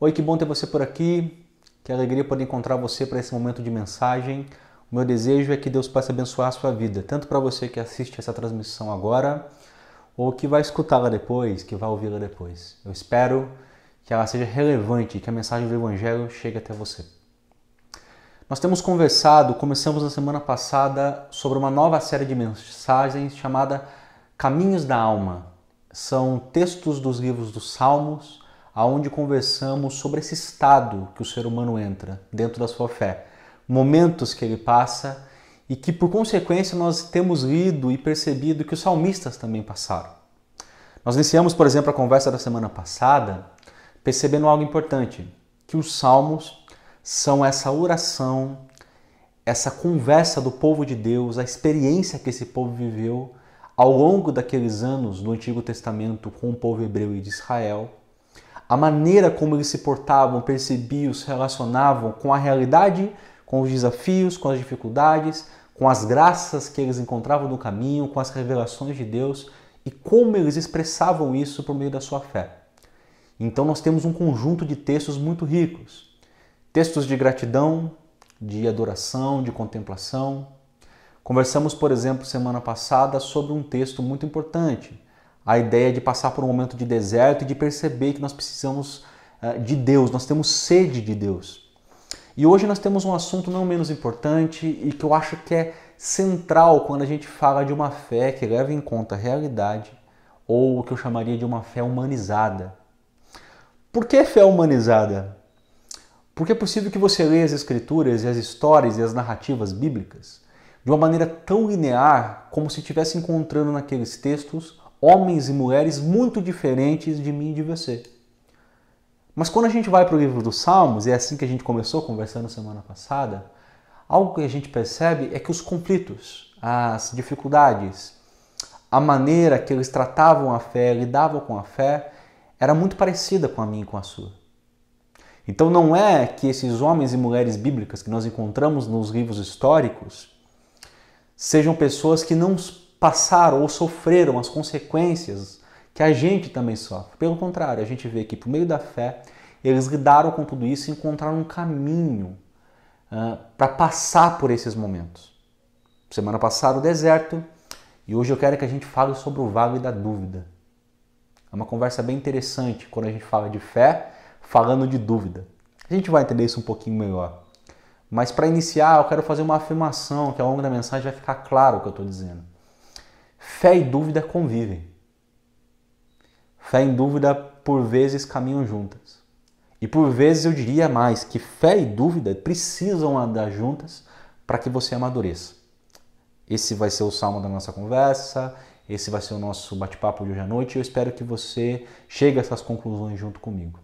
Oi, que bom ter você por aqui. Que alegria poder encontrar você para esse momento de mensagem. O meu desejo é que Deus possa abençoar a sua vida, tanto para você que assiste essa transmissão agora, ou que vai escutá-la depois, que vai ouvi-la depois. Eu espero que ela seja relevante, que a mensagem do Evangelho chegue até você. Nós temos conversado, começamos na semana passada, sobre uma nova série de mensagens chamada Caminhos da Alma. São textos dos livros dos Salmos, aonde conversamos sobre esse estado que o ser humano entra dentro da sua fé, momentos que ele passa e que por consequência nós temos lido e percebido que os salmistas também passaram. Nós iniciamos, por exemplo, a conversa da semana passada percebendo algo importante, que os salmos são essa oração, essa conversa do povo de Deus, a experiência que esse povo viveu ao longo daqueles anos no Antigo Testamento com o povo hebreu e de Israel a maneira como eles se portavam, percebiam, se relacionavam com a realidade, com os desafios, com as dificuldades, com as graças que eles encontravam no caminho, com as revelações de Deus e como eles expressavam isso por meio da sua fé. Então nós temos um conjunto de textos muito ricos. Textos de gratidão, de adoração, de contemplação. Conversamos, por exemplo, semana passada sobre um texto muito importante, a ideia de passar por um momento de deserto e de perceber que nós precisamos uh, de Deus, nós temos sede de Deus. E hoje nós temos um assunto não menos importante e que eu acho que é central quando a gente fala de uma fé que leva em conta a realidade ou o que eu chamaria de uma fé humanizada. Por que fé humanizada? Porque é possível que você leia as escrituras e as histórias e as narrativas bíblicas de uma maneira tão linear como se estivesse encontrando naqueles textos homens e mulheres muito diferentes de mim e de você. Mas quando a gente vai para o livro dos Salmos, e é assim que a gente começou conversando semana passada, algo que a gente percebe é que os conflitos, as dificuldades, a maneira que eles tratavam a fé, lidavam com a fé, era muito parecida com a minha e com a sua. Então não é que esses homens e mulheres bíblicas que nós encontramos nos livros históricos sejam pessoas que não passaram ou sofreram as consequências que a gente também sofre. Pelo contrário, a gente vê que por meio da fé eles lidaram com tudo isso e encontraram um caminho uh, para passar por esses momentos. Semana passada o deserto e hoje eu quero que a gente fale sobre o vale da dúvida. É uma conversa bem interessante quando a gente fala de fé, falando de dúvida. A gente vai entender isso um pouquinho melhor. Mas para iniciar, eu quero fazer uma afirmação que ao longo da mensagem vai ficar claro o que eu estou dizendo. Fé e dúvida convivem. Fé e dúvida por vezes caminham juntas. E por vezes eu diria mais que fé e dúvida precisam andar juntas para que você amadureça. Esse vai ser o salmo da nossa conversa, esse vai ser o nosso bate-papo de hoje à noite e eu espero que você chegue a essas conclusões junto comigo.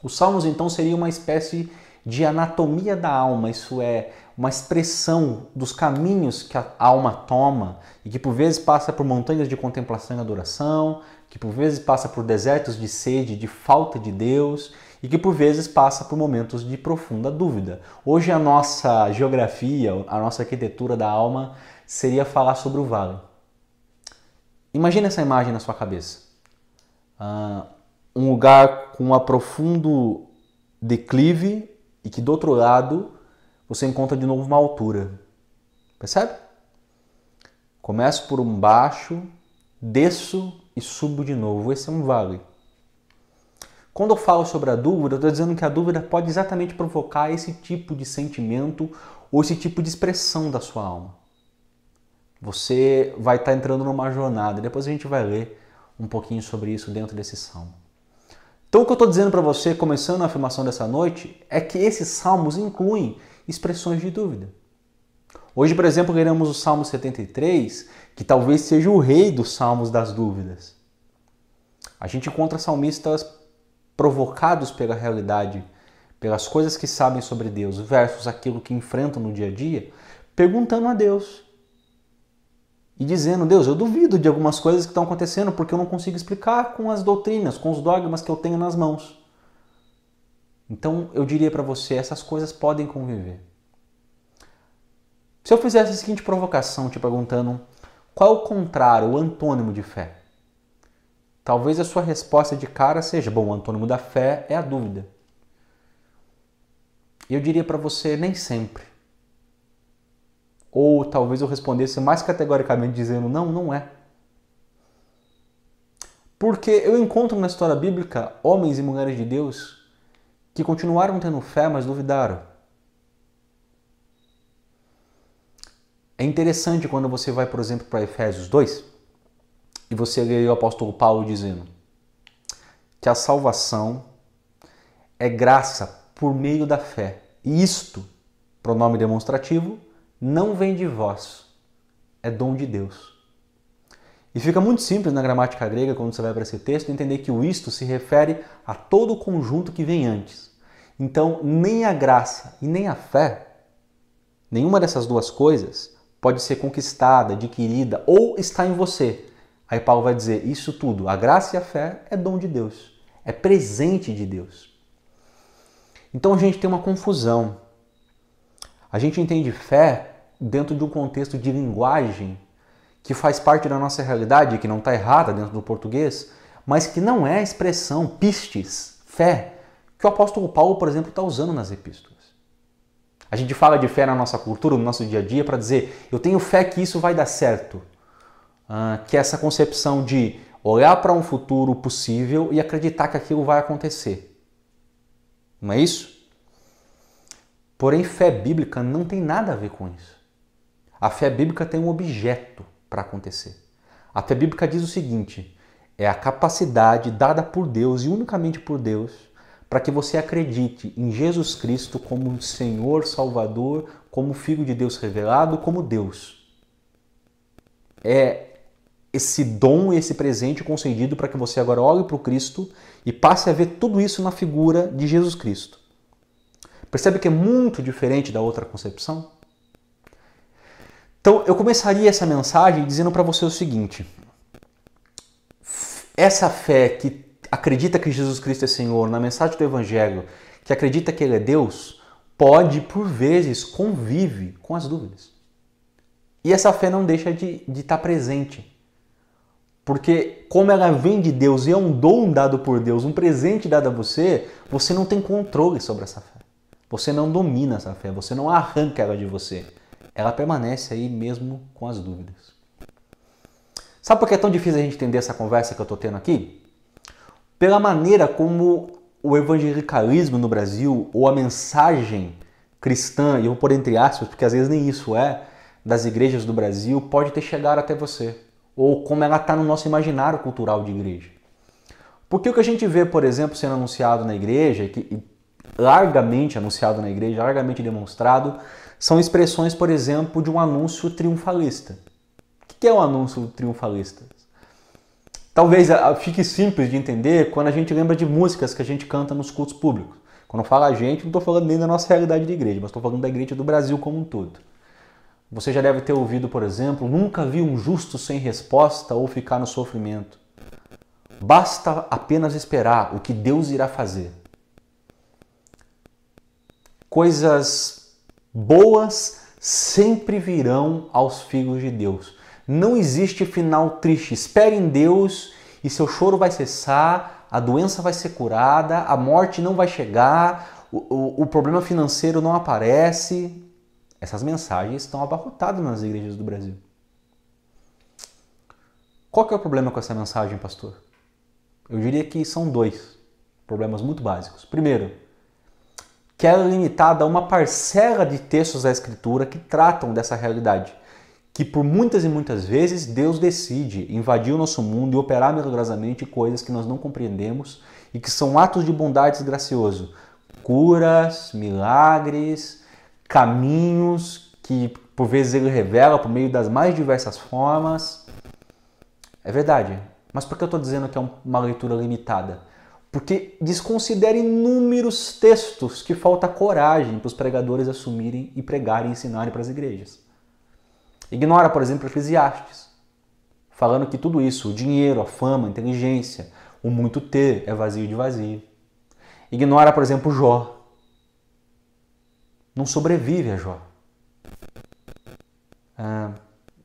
Os salmos então seriam uma espécie de anatomia da alma, isso é, uma expressão dos caminhos que a alma toma e que por vezes passa por montanhas de contemplação e adoração, que por vezes passa por desertos de sede, de falta de Deus e que por vezes passa por momentos de profunda dúvida. Hoje a nossa geografia, a nossa arquitetura da alma seria falar sobre o vale. Imagine essa imagem na sua cabeça. Uh, um lugar com um profundo declive e que do outro lado você encontra de novo uma altura. Percebe? Começo por um baixo, desço e subo de novo. Esse é um vale. Quando eu falo sobre a dúvida, eu estou dizendo que a dúvida pode exatamente provocar esse tipo de sentimento ou esse tipo de expressão da sua alma. Você vai estar entrando numa jornada. Depois a gente vai ler um pouquinho sobre isso dentro desse salmo. Então, o que eu estou dizendo para você, começando a afirmação dessa noite, é que esses salmos incluem expressões de dúvida. Hoje, por exemplo, leremos o Salmo 73, que talvez seja o rei dos salmos das dúvidas. A gente encontra salmistas provocados pela realidade, pelas coisas que sabem sobre Deus, versus aquilo que enfrentam no dia a dia, perguntando a Deus e dizendo: Deus, eu duvido de algumas coisas que estão acontecendo porque eu não consigo explicar com as doutrinas, com os dogmas que eu tenho nas mãos. Então eu diria para você: essas coisas podem conviver. Se eu fizesse a seguinte provocação, te perguntando qual o contrário, o antônimo de fé? Talvez a sua resposta de cara seja: bom, o antônimo da fé é a dúvida. Eu diria para você nem sempre. Ou talvez eu respondesse mais categoricamente dizendo não, não é. Porque eu encontro na história bíblica homens e mulheres de Deus que continuaram tendo fé, mas duvidaram. É interessante quando você vai, por exemplo, para Efésios 2 e você lê o apóstolo Paulo dizendo que a salvação é graça por meio da fé. E isto, pronome demonstrativo, não vem de vós, é dom de Deus. E fica muito simples na gramática grega, quando você vai para esse texto, entender que o isto se refere a todo o conjunto que vem antes. Então, nem a graça e nem a fé, nenhuma dessas duas coisas, pode ser conquistada, adquirida ou está em você. Aí Paulo vai dizer: isso tudo, a graça e a fé, é dom de Deus, é presente de Deus. Então a gente tem uma confusão. A gente entende fé dentro de um contexto de linguagem que faz parte da nossa realidade, que não está errada dentro do português, mas que não é a expressão pistes, fé, que o apóstolo Paulo, por exemplo, está usando nas epístolas. A gente fala de fé na nossa cultura, no nosso dia a dia, para dizer eu tenho fé que isso vai dar certo. Ah, que é essa concepção de olhar para um futuro possível e acreditar que aquilo vai acontecer. Não é isso? Porém, fé bíblica não tem nada a ver com isso. A fé bíblica tem um objeto para acontecer. A fé bíblica diz o seguinte: é a capacidade dada por Deus e unicamente por Deus para que você acredite em Jesus Cristo como Senhor, Salvador, como Filho de Deus revelado, como Deus. É esse dom, esse presente concedido para que você agora olhe para o Cristo e passe a ver tudo isso na figura de Jesus Cristo. Percebe que é muito diferente da outra concepção? Então, eu começaria essa mensagem dizendo para você o seguinte: essa fé que acredita que Jesus Cristo é Senhor, na mensagem do Evangelho, que acredita que Ele é Deus, pode, por vezes, convive com as dúvidas. E essa fé não deixa de, de estar presente. Porque, como ela vem de Deus e é um dom dado por Deus, um presente dado a você, você não tem controle sobre essa fé. Você não domina essa fé, você não arranca ela de você. Ela permanece aí mesmo com as dúvidas. Sabe por que é tão difícil a gente entender essa conversa que eu estou tendo aqui? Pela maneira como o evangelicalismo no Brasil, ou a mensagem cristã, e eu vou pôr entre aspas, porque às vezes nem isso é, das igrejas do Brasil, pode ter chegado até você ou como ela está no nosso imaginário cultural de igreja. Porque o que a gente vê, por exemplo, sendo anunciado na igreja, que largamente anunciado na igreja, largamente demonstrado, são expressões, por exemplo, de um anúncio triunfalista. O que é um anúncio triunfalista? Talvez ah, fique simples de entender quando a gente lembra de músicas que a gente canta nos cultos públicos. Quando eu falo a gente, não estou falando nem da nossa realidade de igreja, mas estou falando da igreja do Brasil como um todo. Você já deve ter ouvido, por exemplo, nunca vi um justo sem resposta ou ficar no sofrimento. Basta apenas esperar o que Deus irá fazer. Coisas boas sempre virão aos filhos de Deus. Não existe final triste. Espere em Deus e seu choro vai cessar, a doença vai ser curada, a morte não vai chegar, o, o, o problema financeiro não aparece. Essas mensagens estão abarrotadas nas igrejas do Brasil. Qual que é o problema com essa mensagem, pastor? Eu diria que são dois problemas muito básicos. Primeiro, que ela é limitada a uma parcela de textos da Escritura que tratam dessa realidade, que por muitas e muitas vezes Deus decide invadir o nosso mundo e operar milagrosamente coisas que nós não compreendemos e que são atos de bondade gracioso, curas, milagres, caminhos que por vezes ele revela por meio das mais diversas formas. É verdade. Mas por que eu estou dizendo que é uma leitura limitada? Porque desconsidera inúmeros textos que falta coragem para os pregadores assumirem e pregarem e ensinarem para as igrejas. Ignora, por exemplo, Eclesiastes, falando que tudo isso, o dinheiro, a fama, a inteligência, o muito ter, é vazio de vazio. Ignora, por exemplo, Jó, não sobrevive a Jó. É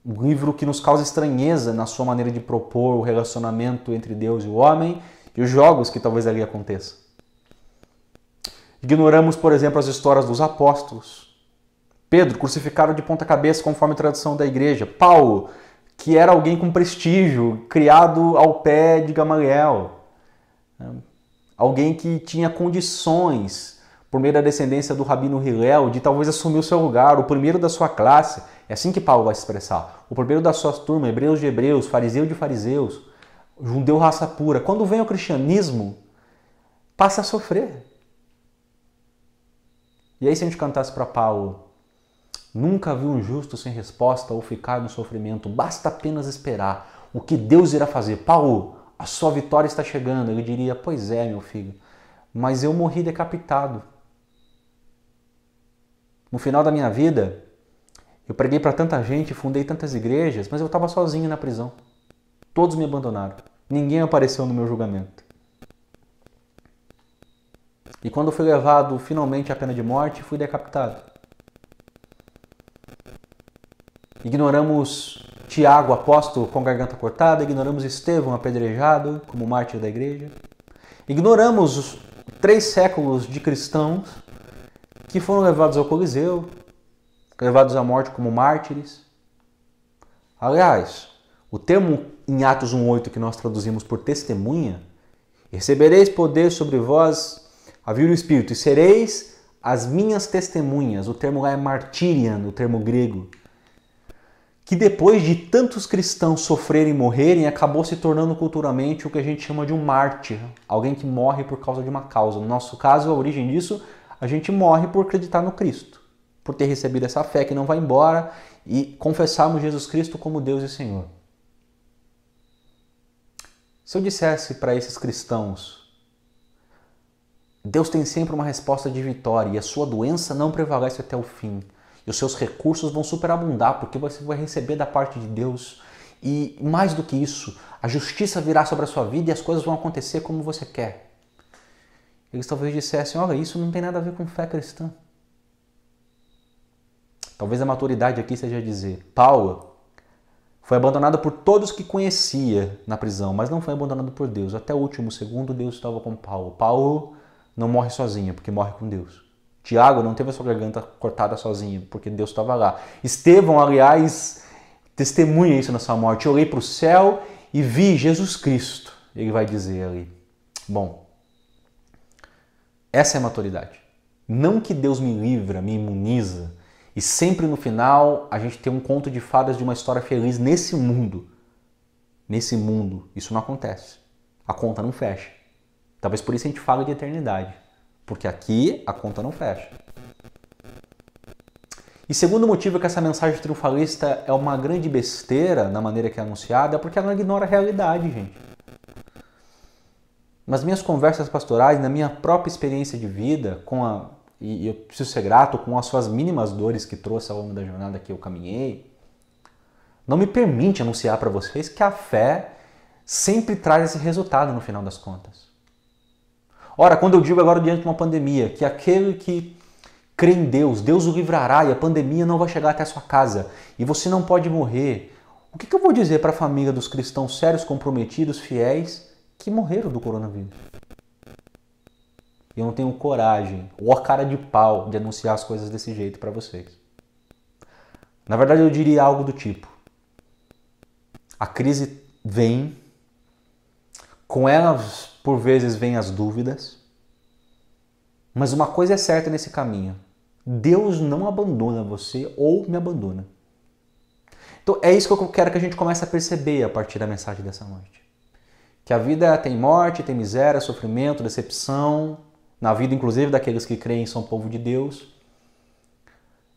um livro que nos causa estranheza na sua maneira de propor o relacionamento entre Deus e o homem e os jogos que talvez ali aconteçam. Ignoramos, por exemplo, as histórias dos apóstolos. Pedro, crucificado de ponta cabeça, conforme a tradição da igreja. Paulo, que era alguém com prestígio, criado ao pé de Gamaliel. Alguém que tinha condições, por meio da descendência do rabino Hilel, de talvez assumir o seu lugar, o primeiro da sua classe. É assim que Paulo vai se expressar. O primeiro da sua turma, hebreus de hebreus, fariseu de fariseus, judeu raça pura. Quando vem o cristianismo, passa a sofrer. E aí, se a gente cantasse para Paulo, nunca vi um justo sem resposta ou ficar no sofrimento, basta apenas esperar o que Deus irá fazer. Paulo, a sua vitória está chegando. Ele diria: Pois é, meu filho, mas eu morri decapitado. No final da minha vida, eu preguei para tanta gente, fundei tantas igrejas, mas eu estava sozinho na prisão. Todos me abandonaram. Ninguém apareceu no meu julgamento. E quando fui levado finalmente à pena de morte, fui decapitado. Ignoramos Tiago, apóstolo, com garganta cortada, ignoramos Estevão, apedrejado, como mártir da igreja. Ignoramos os três séculos de cristãos que foram levados ao Coliseu, levados à morte como mártires. Aliás, o termo em Atos 1,8 que nós traduzimos por testemunha, recebereis poder sobre vós a vir o Espírito, e sereis as minhas testemunhas. O termo lá é martirian, o termo grego. Que depois de tantos cristãos sofrerem e morrerem, acabou se tornando culturalmente o que a gente chama de um mártir, alguém que morre por causa de uma causa. No nosso caso, a origem disso, a gente morre por acreditar no Cristo, por ter recebido essa fé que não vai embora e confessarmos Jesus Cristo como Deus e Senhor. Se eu dissesse para esses cristãos Deus tem sempre uma resposta de vitória e a sua doença não prevalece até o fim. E os seus recursos vão superabundar porque você vai receber da parte de Deus. E mais do que isso, a justiça virá sobre a sua vida e as coisas vão acontecer como você quer. Eles talvez dissessem: olha, isso não tem nada a ver com fé cristã. Talvez a maturidade aqui seja dizer: Paulo foi abandonado por todos que conhecia na prisão, mas não foi abandonado por Deus. Até o último segundo, Deus estava com Paulo. Paulo não morre sozinho, porque morre com Deus. Tiago não teve a sua garganta cortada sozinho, porque Deus estava lá. Estevão, aliás, testemunha isso na sua morte. Eu olhei para o céu e vi Jesus Cristo. Ele vai dizer ali. Bom, essa é a maturidade. Não que Deus me livra, me imuniza, e sempre no final a gente tem um conto de fadas de uma história feliz nesse mundo. Nesse mundo, isso não acontece. A conta não fecha. Talvez por isso a gente fale de eternidade, porque aqui a conta não fecha. E segundo motivo que essa mensagem triunfalista é uma grande besteira na maneira que é anunciada, é porque ela ignora a realidade, gente. Nas minhas conversas pastorais, na minha própria experiência de vida, com a, e eu preciso ser grato com as suas mínimas dores que trouxe ao longo da jornada que eu caminhei, não me permite anunciar para vocês que a fé sempre traz esse resultado no final das contas. Ora, quando eu digo agora diante de uma pandemia, que aquele que crê em Deus, Deus o livrará e a pandemia não vai chegar até a sua casa e você não pode morrer, o que, eu vou dizer para a família dos cristãos sérios, comprometidos, fiéis que morreram do coronavírus? Eu não tenho coragem ou a cara de pau de anunciar as coisas desse jeito para vocês. Na verdade, eu diria algo do tipo: a crise vem, com elas por vezes vêm as dúvidas, mas uma coisa é certa nesse caminho: Deus não abandona você ou me abandona. Então é isso que eu quero que a gente comece a perceber a partir da mensagem dessa noite. Que a vida tem morte, tem miséria, sofrimento, decepção, na vida inclusive daqueles que creem são povo de Deus.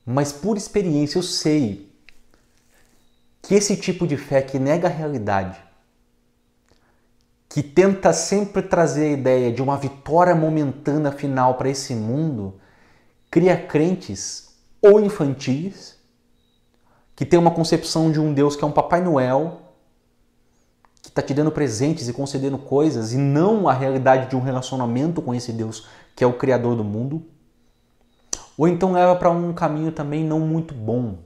Mas por experiência eu sei que esse tipo de fé que nega a realidade, que tenta sempre trazer a ideia de uma vitória momentânea final para esse mundo, cria crentes ou infantis, que tem uma concepção de um Deus que é um Papai Noel, que está te dando presentes e concedendo coisas, e não a realidade de um relacionamento com esse Deus que é o Criador do mundo. Ou então leva para um caminho também não muito bom,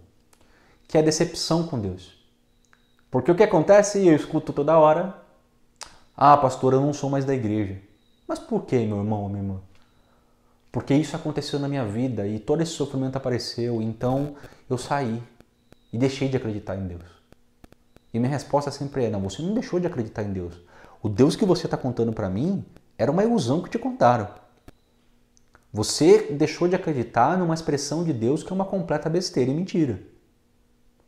que é a decepção com Deus. Porque o que acontece, eu escuto toda hora, ah, pastor, eu não sou mais da igreja. Mas por que, meu irmão ou minha irmã? Porque isso aconteceu na minha vida e todo esse sofrimento apareceu, então eu saí e deixei de acreditar em Deus. E minha resposta sempre é: não, você não deixou de acreditar em Deus. O Deus que você está contando para mim era uma ilusão que te contaram. Você deixou de acreditar numa expressão de Deus que é uma completa besteira e mentira.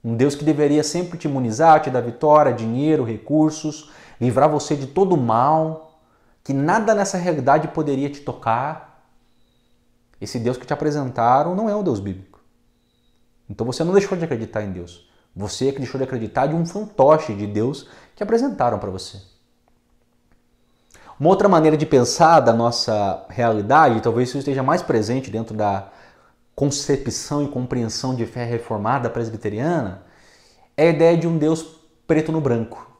Um Deus que deveria sempre te imunizar, te dar vitória, dinheiro, recursos, livrar você de todo o mal, que nada nessa realidade poderia te tocar. Esse Deus que te apresentaram não é o Deus bíblico. Então você não deixou de acreditar em Deus. Você é que deixou de acreditar de um fantoche de Deus que apresentaram para você. Uma outra maneira de pensar da nossa realidade, talvez isso esteja mais presente dentro da concepção e compreensão de fé reformada presbiteriana, é a ideia de um Deus preto no branco.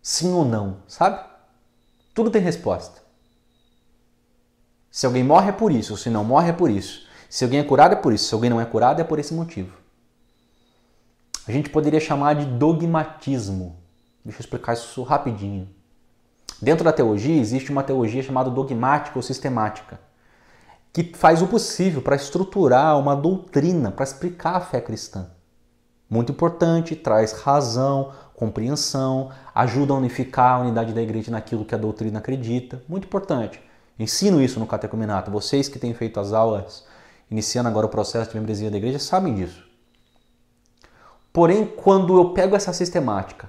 Sim ou não, sabe? Tudo tem resposta. Se alguém morre é por isso, se não morre é por isso. Se alguém é curado é por isso, se alguém não é curado é por esse motivo. A gente poderia chamar de dogmatismo. Deixa eu explicar isso rapidinho. Dentro da teologia existe uma teologia chamada dogmática ou sistemática, que faz o possível para estruturar uma doutrina, para explicar a fé cristã. Muito importante, traz razão, compreensão, ajuda a unificar a unidade da igreja naquilo que a doutrina acredita. Muito importante. Ensino isso no catecumenato. Vocês que têm feito as aulas, iniciando agora o processo de membresia da igreja, sabem disso. Porém, quando eu pego essa sistemática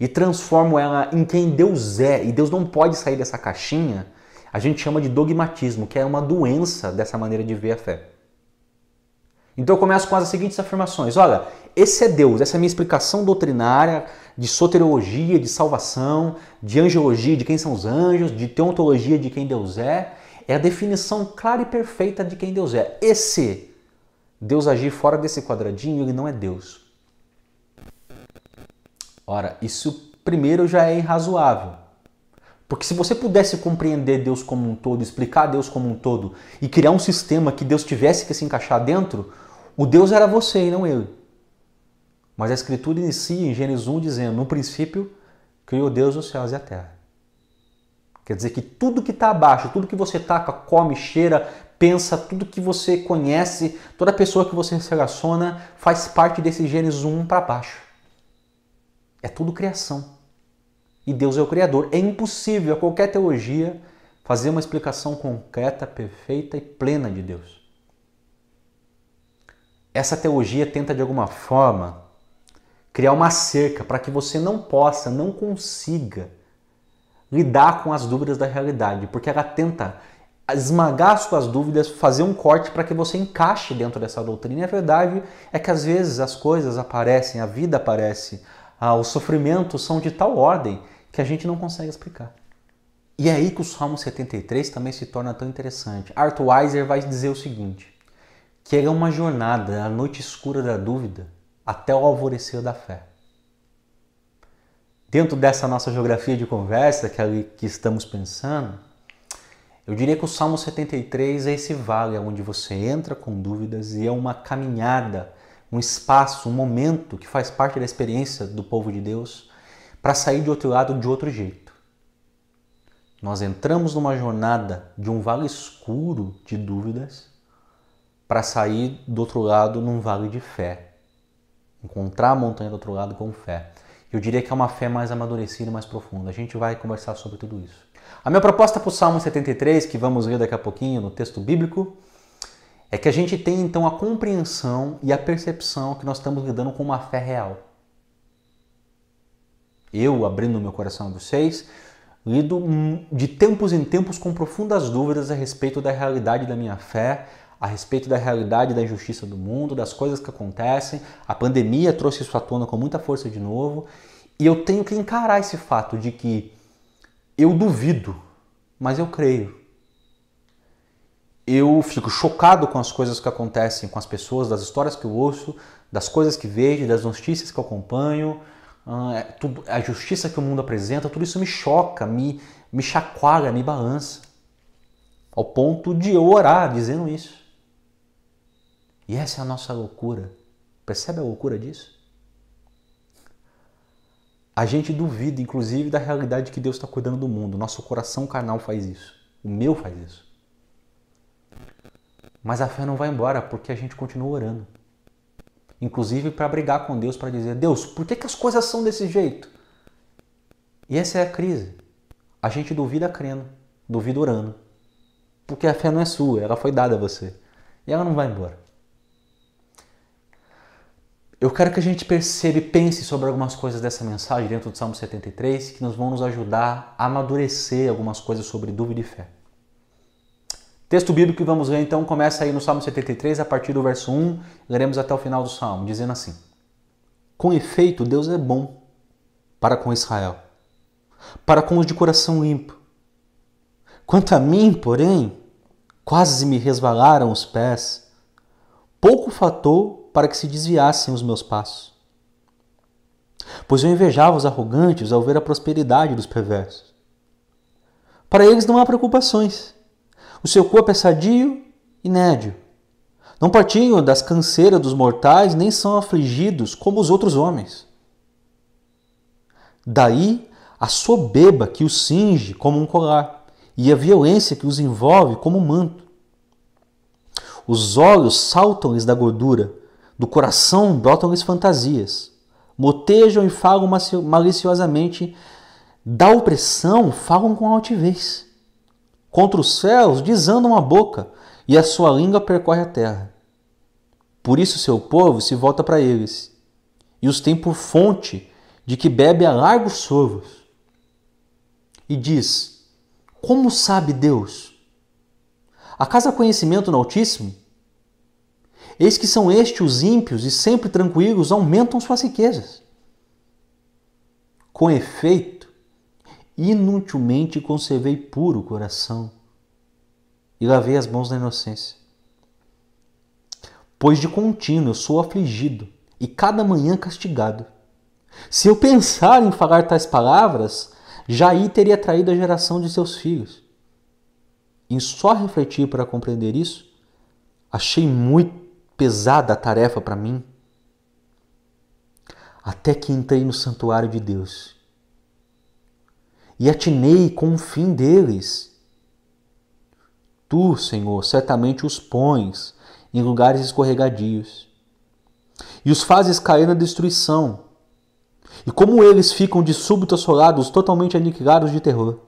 e transformo ela em quem Deus é, e Deus não pode sair dessa caixinha, a gente chama de dogmatismo, que é uma doença dessa maneira de ver a fé. Então eu começo com as seguintes afirmações: olha, esse é Deus, essa é a minha explicação doutrinária de soteriologia, de salvação, de angelologia, de quem são os anjos, de teontologia de quem Deus é, é a definição clara e perfeita de quem Deus é. Esse Deus agir fora desse quadradinho, ele não é Deus. Ora, isso primeiro já é irrazoável. Porque se você pudesse compreender Deus como um todo, explicar Deus como um todo e criar um sistema que Deus tivesse que se encaixar dentro, o Deus era você e não ele. Mas a Escritura inicia em Gênesis 1 dizendo: No princípio criou Deus os céus e a terra. Quer dizer que tudo que está abaixo, tudo que você taca, come, cheira, pensa, tudo que você conhece, toda pessoa que você se relaciona faz parte desse Gênesis 1 para baixo. É tudo criação. E Deus é o Criador. É impossível a qualquer teologia fazer uma explicação concreta, perfeita e plena de Deus. Essa teologia tenta de alguma forma criar uma cerca para que você não possa, não consiga lidar com as dúvidas da realidade, porque ela tenta esmagar suas dúvidas, fazer um corte para que você encaixe dentro dessa doutrina. E a verdade é que às vezes as coisas aparecem, a vida aparece, ah, os sofrimentos são de tal ordem que a gente não consegue explicar. E é aí que o Salmo 73 também se torna tão interessante. Arthur Weiser vai dizer o seguinte, que é uma jornada, a noite escura da dúvida, até o alvorecer da fé. Dentro dessa nossa geografia de conversa que, ali, que estamos pensando, eu diria que o Salmo 73 é esse vale onde você entra com dúvidas e é uma caminhada um espaço, um momento que faz parte da experiência do povo de Deus para sair de outro lado de outro jeito. Nós entramos numa jornada de um vale escuro de dúvidas para sair do outro lado num vale de fé. Encontrar a montanha do outro lado com fé. Eu diria que é uma fé mais amadurecida mais profunda. A gente vai conversar sobre tudo isso. A minha proposta para o Salmo 73, que vamos ler daqui a pouquinho no texto bíblico, é que a gente tem então a compreensão e a percepção que nós estamos lidando com uma fé real. Eu, abrindo meu coração a vocês, lido de tempos em tempos com profundas dúvidas a respeito da realidade da minha fé, a respeito da realidade da injustiça do mundo, das coisas que acontecem. A pandemia trouxe isso à tona com muita força de novo, e eu tenho que encarar esse fato de que eu duvido, mas eu creio eu fico chocado com as coisas que acontecem com as pessoas, das histórias que eu ouço, das coisas que vejo, das notícias que eu acompanho, ah, é a justiça que o mundo apresenta, tudo isso me choca, me, me chacoalha, me balança. Ao ponto de eu orar dizendo isso. E essa é a nossa loucura. Percebe a loucura disso? A gente duvida, inclusive, da realidade que Deus está cuidando do mundo. Nosso coração carnal faz isso. O meu faz isso. Mas a fé não vai embora porque a gente continua orando. Inclusive para brigar com Deus, para dizer: Deus, por que, que as coisas são desse jeito? E essa é a crise. A gente duvida crendo, duvida orando. Porque a fé não é sua, ela foi dada a você. E ela não vai embora. Eu quero que a gente perceba e pense sobre algumas coisas dessa mensagem dentro do Salmo 73 que nos vão nos ajudar a amadurecer algumas coisas sobre dúvida e fé. Texto bíblico que vamos ler então começa aí no Salmo 73, a partir do verso 1, leremos até o final do Salmo, dizendo assim: Com efeito, Deus é bom para com Israel, para com os de coração limpo. Quanto a mim, porém, quase me resvalaram os pés, pouco fatou para que se desviassem os meus passos. Pois eu invejava os arrogantes ao ver a prosperidade dos perversos. Para eles não há preocupações. O seu corpo é sadio e nédio. Não partilham das canseiras dos mortais, nem são afligidos como os outros homens. Daí a soberba que os cinge como um colar, e a violência que os envolve como um manto. Os olhos saltam-lhes da gordura, do coração brotam-lhes fantasias. Motejam e falam maliciosamente. Da opressão falam com altivez. Contra os céus desandam a boca, e a sua língua percorre a terra. Por isso seu povo se volta para eles, e os tem por fonte de que bebe a largos sorvos. E diz: Como sabe Deus? Acaso há conhecimento no Altíssimo? Eis que são estes os ímpios e sempre tranquilos aumentam suas riquezas. Com efeito, inutilmente conservei puro o coração e lavei as mãos na inocência. Pois de contínuo sou afligido e cada manhã castigado. Se eu pensar em falar tais palavras, Jair teria traído a geração de seus filhos. Em só refletir para compreender isso, achei muito pesada a tarefa para mim. Até que entrei no santuário de Deus e atinei com o fim deles. Tu, Senhor, certamente os pões em lugares escorregadios e os fazes cair na destruição. E como eles ficam de súbito assolados, totalmente aniquilados de terror.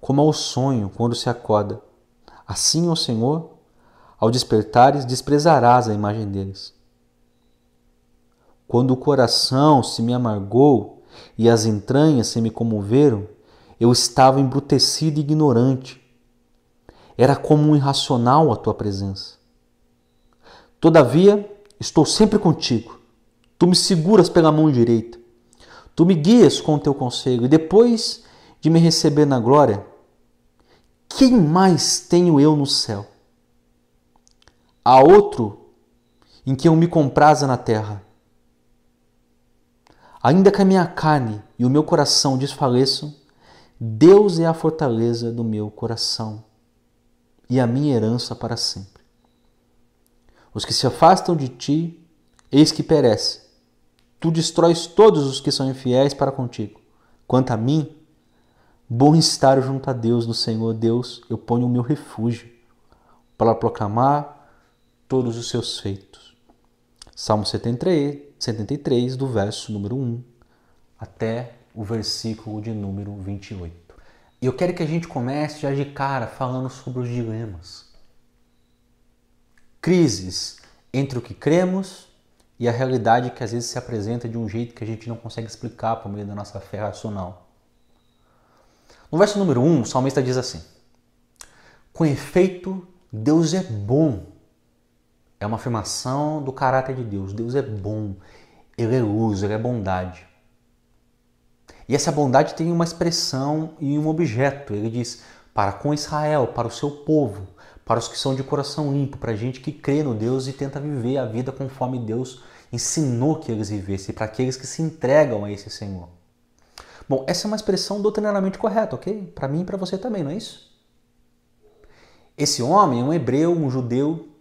Como ao sonho quando se acorda, assim, ó Senhor, ao despertares, desprezarás a imagem deles. Quando o coração se me amargou e as entranhas se me comoveram, eu estava embrutecido e ignorante. Era como um irracional a tua presença. Todavia, estou sempre contigo. Tu me seguras pela mão direita. Tu me guias com o teu conselho. E depois de me receber na glória, quem mais tenho eu no céu? a outro em que eu me compraza na terra. Ainda que a minha carne e o meu coração desfaleçam, Deus é a fortaleza do meu coração e a minha herança para sempre. Os que se afastam de ti, eis que perece. Tu destróis todos os que são infiéis para contigo. Quanto a mim, bom estar junto a Deus, no Senhor Deus, eu ponho o meu refúgio para proclamar todos os seus feitos. Salmo 73, 73, do verso número 1 até o versículo de número 28. E eu quero que a gente comece já de cara falando sobre os dilemas. Crises entre o que cremos e a realidade que às vezes se apresenta de um jeito que a gente não consegue explicar por meio da nossa fé racional. No verso número 1, o salmista diz assim: Com efeito, Deus é bom é uma afirmação do caráter de Deus. Deus é bom, Ele é luz, Ele é bondade. E essa bondade tem uma expressão e um objeto. Ele diz para com Israel, para o seu povo, para os que são de coração limpo, para a gente que crê no Deus e tenta viver a vida conforme Deus ensinou que eles vivessem, para aqueles que se entregam a esse Senhor. Bom, essa é uma expressão doutrinariamente correta, ok? Para mim e para você também, não é isso? Esse homem é um hebreu, um judeu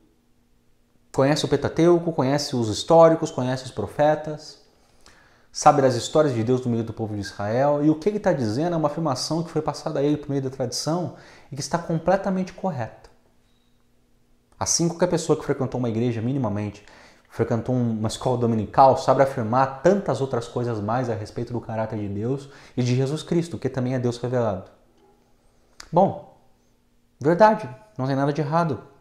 conhece o Pentateuco, conhece os históricos, conhece os profetas, sabe das histórias de Deus no meio do povo de Israel, e o que ele está dizendo é uma afirmação que foi passada a ele por meio da tradição e que está completamente correta. Assim, qualquer pessoa que frequentou uma igreja minimamente, frequentou uma escola dominical, sabe afirmar tantas outras coisas mais a respeito do caráter de Deus e de Jesus Cristo, que também é Deus revelado. Bom, verdade, não tem nada de errado.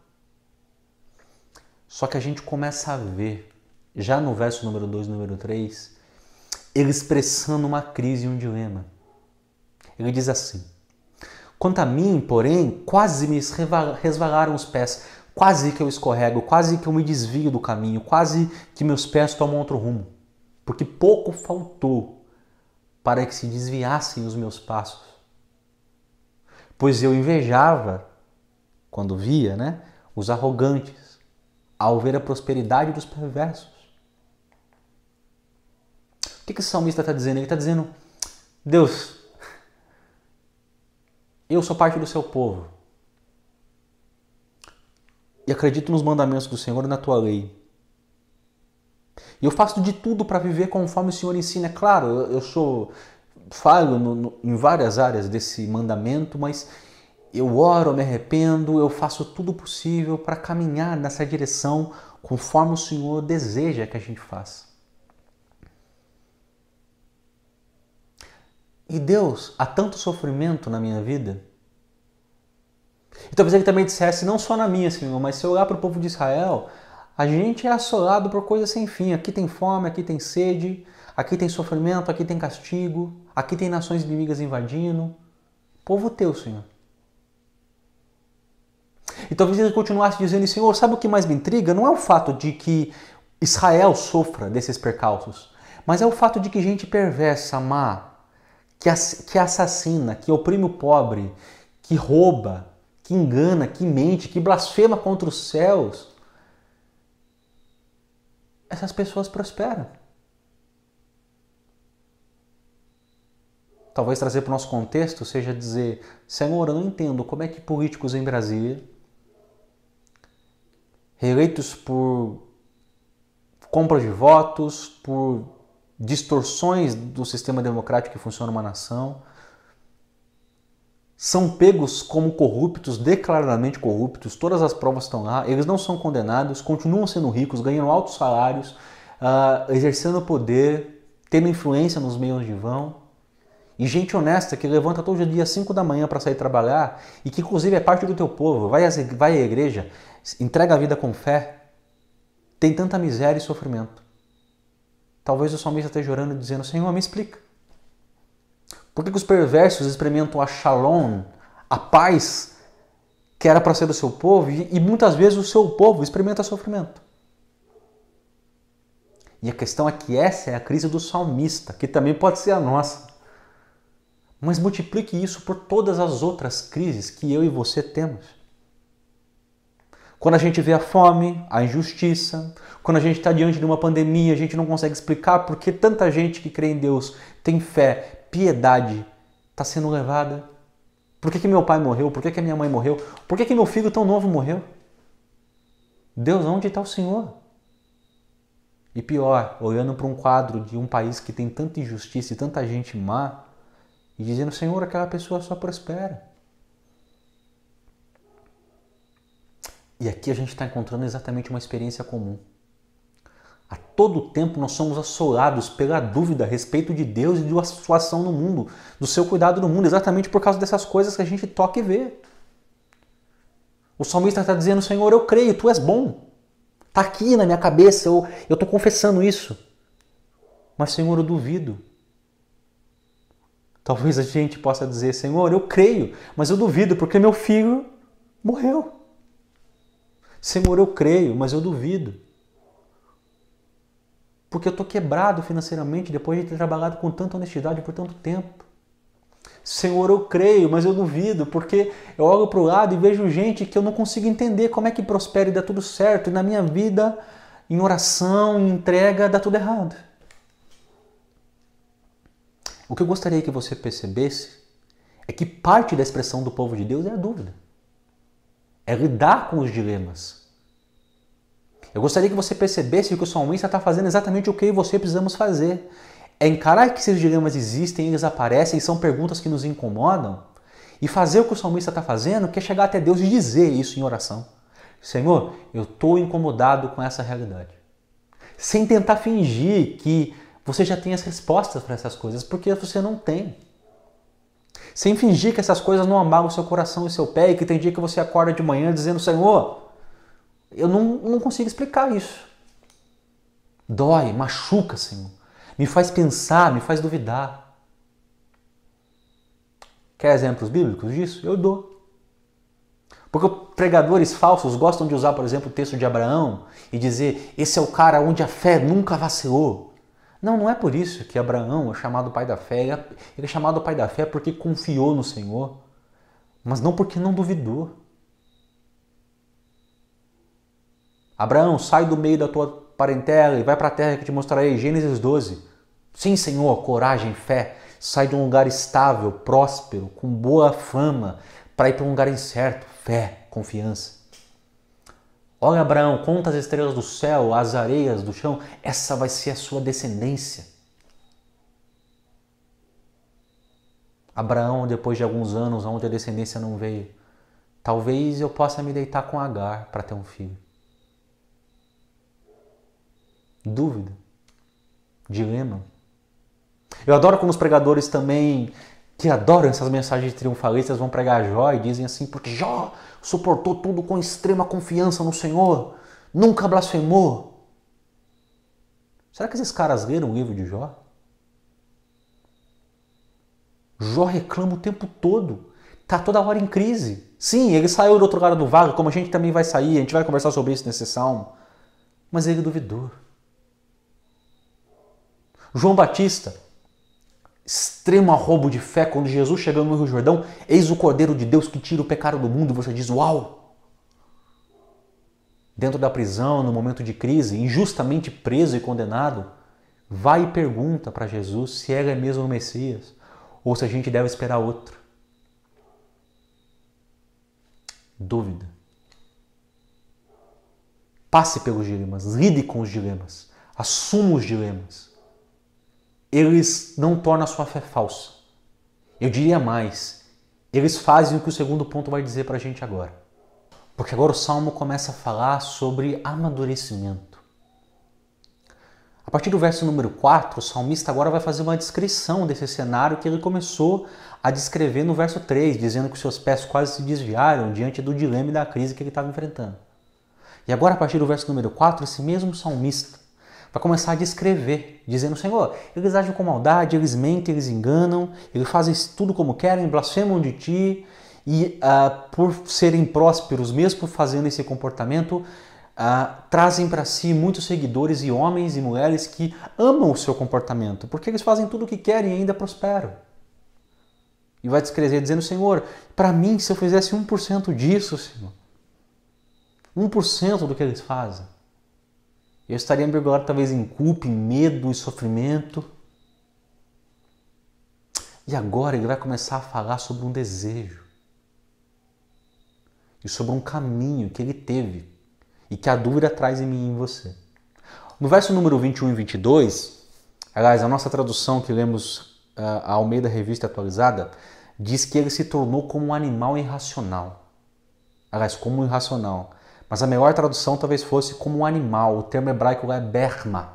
Só que a gente começa a ver, já no verso número 2, número 3, ele expressando uma crise e um dilema. Ele diz assim: Quanto a mim, porém, quase me resvalaram os pés, quase que eu escorrego, quase que eu me desvio do caminho, quase que meus pés tomam outro rumo, porque pouco faltou para que se desviassem os meus passos. Pois eu invejava, quando via, né, os arrogantes, ao ver a prosperidade dos perversos. O que, que o salmista está dizendo? Ele está dizendo: Deus, eu sou parte do seu povo e acredito nos mandamentos do Senhor e na tua lei. E eu faço de tudo para viver conforme o Senhor ensina. Claro, eu, sou falho no, no, em várias áreas desse mandamento, mas eu oro, me arrependo, eu faço tudo possível para caminhar nessa direção conforme o Senhor deseja que a gente faça. E Deus, há tanto sofrimento na minha vida e talvez ele também dissesse, não só na minha, Senhor, mas se eu olhar para o povo de Israel, a gente é assolado por coisas sem fim. Aqui tem fome, aqui tem sede, aqui tem sofrimento, aqui tem castigo, aqui tem nações inimigas invadindo. Povo teu, Senhor. E talvez ele continuasse dizendo, Senhor, sabe o que mais me intriga? Não é o fato de que Israel sofra desses percalços, mas é o fato de que gente perversa, má, que assassina, que oprime o pobre, que rouba, que engana, que mente, que blasfema contra os céus, essas pessoas prosperam. Talvez trazer para o nosso contexto seja dizer: Senhor, eu não entendo como é que políticos em Brasília, reeleitos por compra de votos, por distorções do sistema democrático que funciona numa nação, são pegos como corruptos, declaradamente corruptos, todas as provas estão lá, eles não são condenados, continuam sendo ricos, ganham altos salários, uh, exercendo poder, tendo influência nos meios de vão. E gente honesta que levanta todo dia às 5 da manhã para sair trabalhar e que inclusive é parte do teu povo, vai, às, vai à igreja, entrega a vida com fé, tem tanta miséria e sofrimento. Talvez o salmista esteja orando e dizendo, Senhor, me explica. Por que, que os perversos experimentam a shalom, a paz que era para ser do seu povo, e muitas vezes o seu povo experimenta sofrimento? E a questão é que essa é a crise do salmista, que também pode ser a nossa. Mas multiplique isso por todas as outras crises que eu e você temos. Quando a gente vê a fome, a injustiça, quando a gente está diante de uma pandemia, a gente não consegue explicar por que tanta gente que crê em Deus tem fé, piedade está sendo levada? Por que, que meu pai morreu? Por que, que minha mãe morreu? Por que, que meu filho tão novo morreu? Deus, onde está o Senhor? E pior, olhando para um quadro de um país que tem tanta injustiça e tanta gente má, e dizendo, Senhor, aquela pessoa só prospera. E aqui a gente está encontrando exatamente uma experiência comum. A todo tempo nós somos assolados pela dúvida a respeito de Deus e de sua ação no mundo, do seu cuidado no mundo, exatamente por causa dessas coisas que a gente toca e vê. O salmista está dizendo: Senhor, eu creio, tu és bom. Está aqui na minha cabeça, eu estou confessando isso. Mas, Senhor, eu duvido. Talvez a gente possa dizer: Senhor, eu creio, mas eu duvido porque meu filho morreu. Senhor, eu creio, mas eu duvido porque eu estou quebrado financeiramente depois de ter trabalhado com tanta honestidade por tanto tempo. Senhor, eu creio, mas eu duvido, porque eu olho para o lado e vejo gente que eu não consigo entender como é que prospera e dá tudo certo, e na minha vida, em oração, em entrega, dá tudo errado. O que eu gostaria que você percebesse é que parte da expressão do povo de Deus é a dúvida, é lidar com os dilemas, eu gostaria que você percebesse que o salmista está fazendo exatamente o que você precisamos fazer. É encarar que esses dilemas existem, eles aparecem, são perguntas que nos incomodam, e fazer o que o salmista está fazendo, que é chegar até Deus e dizer isso em oração. Senhor, eu estou incomodado com essa realidade. Sem tentar fingir que você já tem as respostas para essas coisas, porque você não tem. Sem fingir que essas coisas não amalam o seu coração e seu pé e que tem dia que você acorda de manhã dizendo: Senhor, eu não, não consigo explicar isso. Dói, machuca, Senhor. Me faz pensar, me faz duvidar. Quer exemplos bíblicos disso? Eu dou. Porque pregadores falsos gostam de usar, por exemplo, o texto de Abraão e dizer: esse é o cara onde a fé nunca vacilou. Não, não é por isso que Abraão é chamado pai da fé. Ele é chamado pai da fé porque confiou no Senhor, mas não porque não duvidou. Abraão, sai do meio da tua parentela e vai para a terra que te mostrarei. Gênesis 12. Sim, Senhor, coragem, fé. Sai de um lugar estável, próspero, com boa fama, para ir para um lugar incerto. Fé, confiança. Olha, Abraão, conta as estrelas do céu, as areias do chão. Essa vai ser a sua descendência. Abraão, depois de alguns anos onde a descendência não veio, talvez eu possa me deitar com Agar para ter um filho. Dúvida, dilema. Eu adoro como os pregadores também que adoram essas mensagens triunfalistas vão pregar Jó e dizem assim, porque Jó suportou tudo com extrema confiança no Senhor, nunca blasfemou. Será que esses caras leram o livro de Jó? Jó reclama o tempo todo, está toda hora em crise. Sim, ele saiu do outro lado do vale, como a gente também vai sair, a gente vai conversar sobre isso nesse salmo, mas ele duvidou. João Batista extremo arrobo de fé quando Jesus chegou no Rio Jordão, eis o Cordeiro de Deus que tira o pecado do mundo, você diz, uau! Dentro da prisão, no momento de crise, injustamente preso e condenado, vai e pergunta para Jesus se ele é mesmo o Messias ou se a gente deve esperar outro. Dúvida. Passe pelos dilemas, lide com os dilemas, assuma os dilemas eles não tornam a sua fé falsa. Eu diria mais, eles fazem o que o segundo ponto vai dizer para a gente agora. Porque agora o Salmo começa a falar sobre amadurecimento. A partir do verso número 4, o salmista agora vai fazer uma descrição desse cenário que ele começou a descrever no verso 3, dizendo que seus pés quase se desviaram diante do dilema e da crise que ele estava enfrentando. E agora, a partir do verso número 4, esse mesmo salmista vai começar a descrever, dizendo: Senhor, eles agem com maldade, eles mentem, eles enganam, eles fazem tudo como querem, blasfemam de ti, e uh, por serem prósperos, mesmo fazendo esse comportamento, uh, trazem para si muitos seguidores e homens e mulheres que amam o seu comportamento, porque eles fazem tudo o que querem e ainda prosperam. E vai descrever dizendo: Senhor, para mim, se eu fizesse 1% disso, Senhor, 1% do que eles fazem, eu estaria mergulhado talvez em culpa, em medo e sofrimento. E agora ele vai começar a falar sobre um desejo e sobre um caminho que ele teve e que a dúvida traz em mim e em você. No verso número 21 e 22, aliás, a nossa tradução que lemos uh, a Almeida Revista Atualizada diz que ele se tornou como um animal irracional. Aliás, como um irracional. Mas a melhor tradução talvez fosse como um animal. O termo hebraico é berma.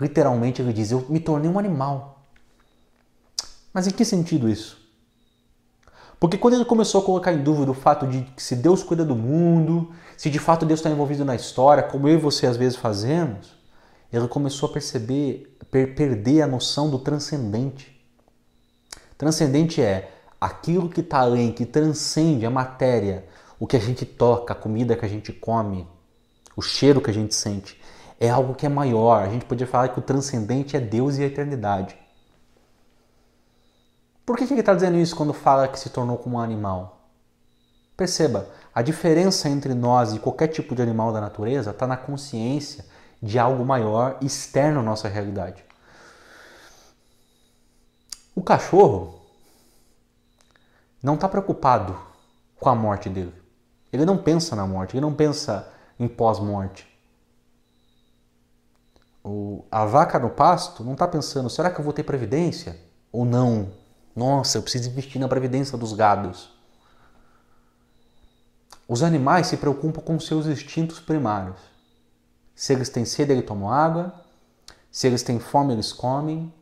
Literalmente ele diz: Eu me tornei um animal. Mas em que sentido isso? Porque quando ele começou a colocar em dúvida o fato de que se Deus cuida do mundo, se de fato Deus está envolvido na história, como eu e você às vezes fazemos, ele começou a perceber, per perder a noção do transcendente. Transcendente é aquilo que está além, que transcende a matéria, o que a gente toca, a comida que a gente come, o cheiro que a gente sente, é algo que é maior. A gente podia falar que o transcendente é Deus e a eternidade. Por que, que ele está dizendo isso quando fala que se tornou como um animal? Perceba, a diferença entre nós e qualquer tipo de animal da natureza está na consciência de algo maior externo à nossa realidade. O cachorro não está preocupado com a morte dele. Ele não pensa na morte, ele não pensa em pós-morte. A vaca no pasto não está pensando, será que eu vou ter previdência? Ou não? Nossa, eu preciso investir na previdência dos gados. Os animais se preocupam com seus instintos primários. Se eles têm sede, eles tomam água. Se eles têm fome, eles comem.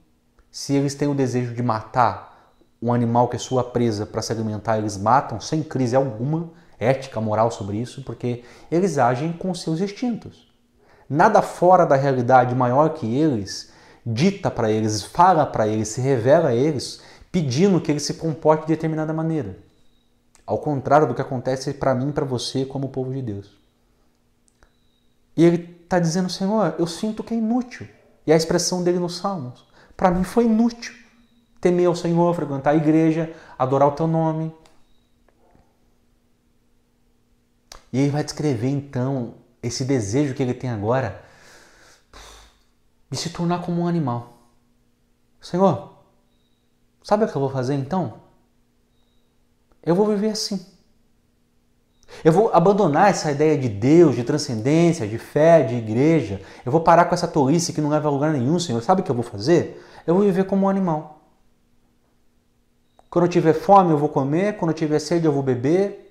Se eles têm o desejo de matar um animal que é sua presa para se alimentar, eles matam sem crise alguma, ética, moral sobre isso, porque eles agem com seus instintos. Nada fora da realidade maior que eles dita para eles, fala para eles, se revela a eles, pedindo que eles se comportem de determinada maneira. Ao contrário do que acontece para mim para você como povo de Deus. E ele está dizendo, Senhor, eu sinto que é inútil. E a expressão dele nos Salmos, para mim foi inútil. Temer ao Senhor, frequentar a igreja, adorar o teu nome. E ele vai descrever então esse desejo que ele tem agora de se tornar como um animal. Senhor, sabe o que eu vou fazer então? Eu vou viver assim. Eu vou abandonar essa ideia de Deus, de transcendência, de fé, de igreja. Eu vou parar com essa tolice que não leva a lugar nenhum, Senhor. Sabe o que eu vou fazer? Eu vou viver como um animal. Quando eu tiver fome, eu vou comer. Quando eu tiver sede, eu vou beber.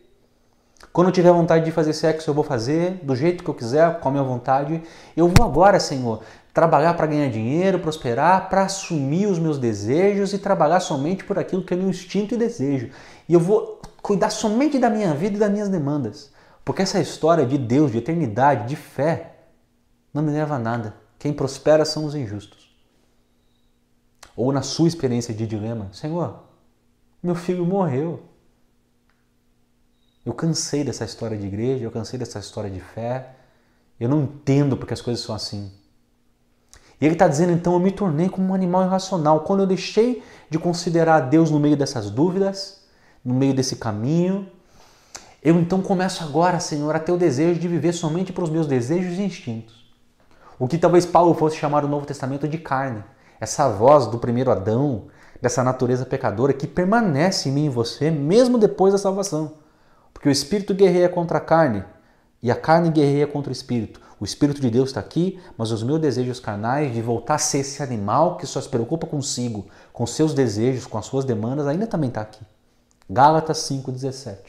Quando eu tiver vontade de fazer sexo, eu vou fazer do jeito que eu quiser, com a minha vontade. Eu vou agora, Senhor, trabalhar para ganhar dinheiro, prosperar, para assumir os meus desejos e trabalhar somente por aquilo que é meu instinto e desejo. E eu vou cuidar somente da minha vida e das minhas demandas. Porque essa história de Deus, de eternidade, de fé, não me leva a nada. Quem prospera são os injustos. Ou na sua experiência de dilema, Senhor, meu filho morreu. Eu cansei dessa história de igreja, eu cansei dessa história de fé. Eu não entendo porque as coisas são assim. E ele está dizendo então: eu me tornei como um animal irracional. Quando eu deixei de considerar Deus no meio dessas dúvidas, no meio desse caminho, eu então começo agora, Senhor, a ter o desejo de viver somente para os meus desejos e instintos. O que talvez Paulo fosse chamar o Novo Testamento de carne. Essa voz do primeiro Adão, dessa natureza pecadora que permanece em mim e em você, mesmo depois da salvação. Porque o espírito guerreia contra a carne e a carne guerreia contra o espírito. O Espírito de Deus está aqui, mas os meus desejos carnais de voltar a ser esse animal que só se preocupa consigo, com seus desejos, com as suas demandas, ainda também está aqui. Gálatas 5,17.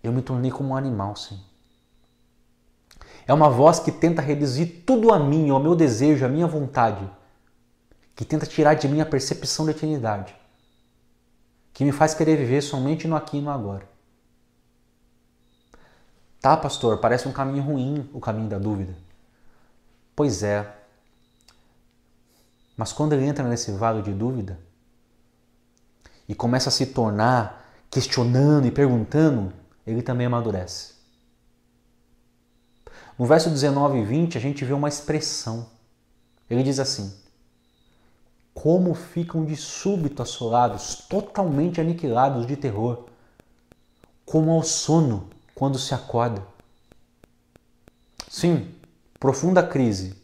Eu me tornei como um animal, sim. É uma voz que tenta reduzir tudo a mim, ao meu desejo, à minha vontade, que tenta tirar de mim a percepção da eternidade, que me faz querer viver somente no aqui e no agora. Tá, pastor, parece um caminho ruim o caminho da dúvida. Pois é. Mas quando ele entra nesse vale de dúvida e começa a se tornar questionando e perguntando, ele também amadurece. No verso 19 e 20, a gente vê uma expressão. Ele diz assim: Como ficam de súbito assolados, totalmente aniquilados de terror, como ao sono quando se acorda. Sim, profunda crise.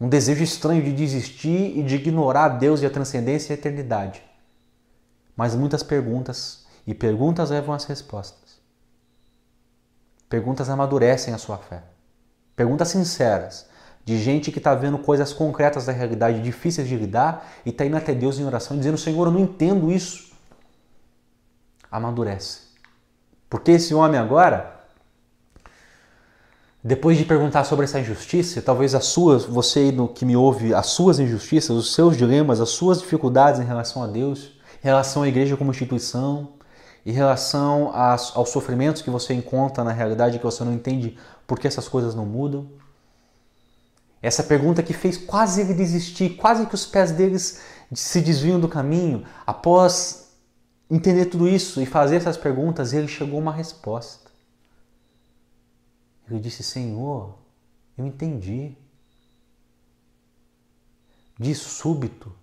Um desejo estranho de desistir e de ignorar Deus e a transcendência e a eternidade. Mas muitas perguntas, e perguntas levam às respostas. Perguntas amadurecem a sua fé. Perguntas sinceras, de gente que está vendo coisas concretas da realidade difíceis de lidar e está indo até Deus em oração dizendo: Senhor, eu não entendo isso. Amadurece. Porque esse homem agora, depois de perguntar sobre essa injustiça, talvez as suas, você que me ouve, as suas injustiças, os seus dilemas, as suas dificuldades em relação a Deus, em relação à igreja como instituição, em relação aos sofrimentos que você encontra na realidade que você não entende por que essas coisas não mudam. Essa pergunta que fez quase ele desistir, quase que os pés deles se desviam do caminho, após entender tudo isso e fazer essas perguntas, ele chegou a uma resposta. Ele disse: Senhor, eu entendi. De súbito,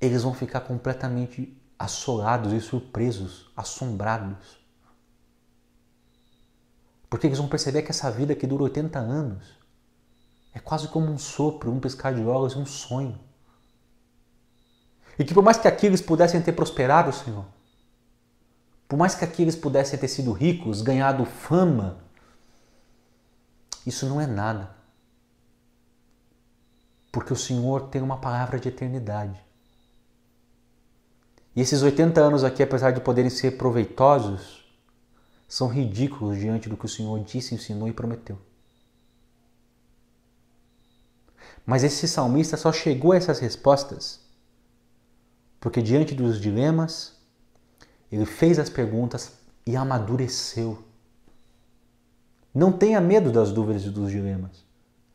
eles vão ficar completamente assolados e surpresos, assombrados. Porque eles vão perceber que essa vida que dura 80 anos é quase como um sopro, um piscar de olhos, um sonho. E que por mais que aqueles pudessem ter prosperado, Senhor, por mais que aqueles pudessem ter sido ricos, ganhado fama, isso não é nada. Porque o Senhor tem uma palavra de eternidade. E esses 80 anos aqui, apesar de poderem ser proveitosos, são ridículos diante do que o Senhor disse, ensinou e prometeu. Mas esse salmista só chegou a essas respostas porque, diante dos dilemas, ele fez as perguntas e amadureceu. Não tenha medo das dúvidas e dos dilemas.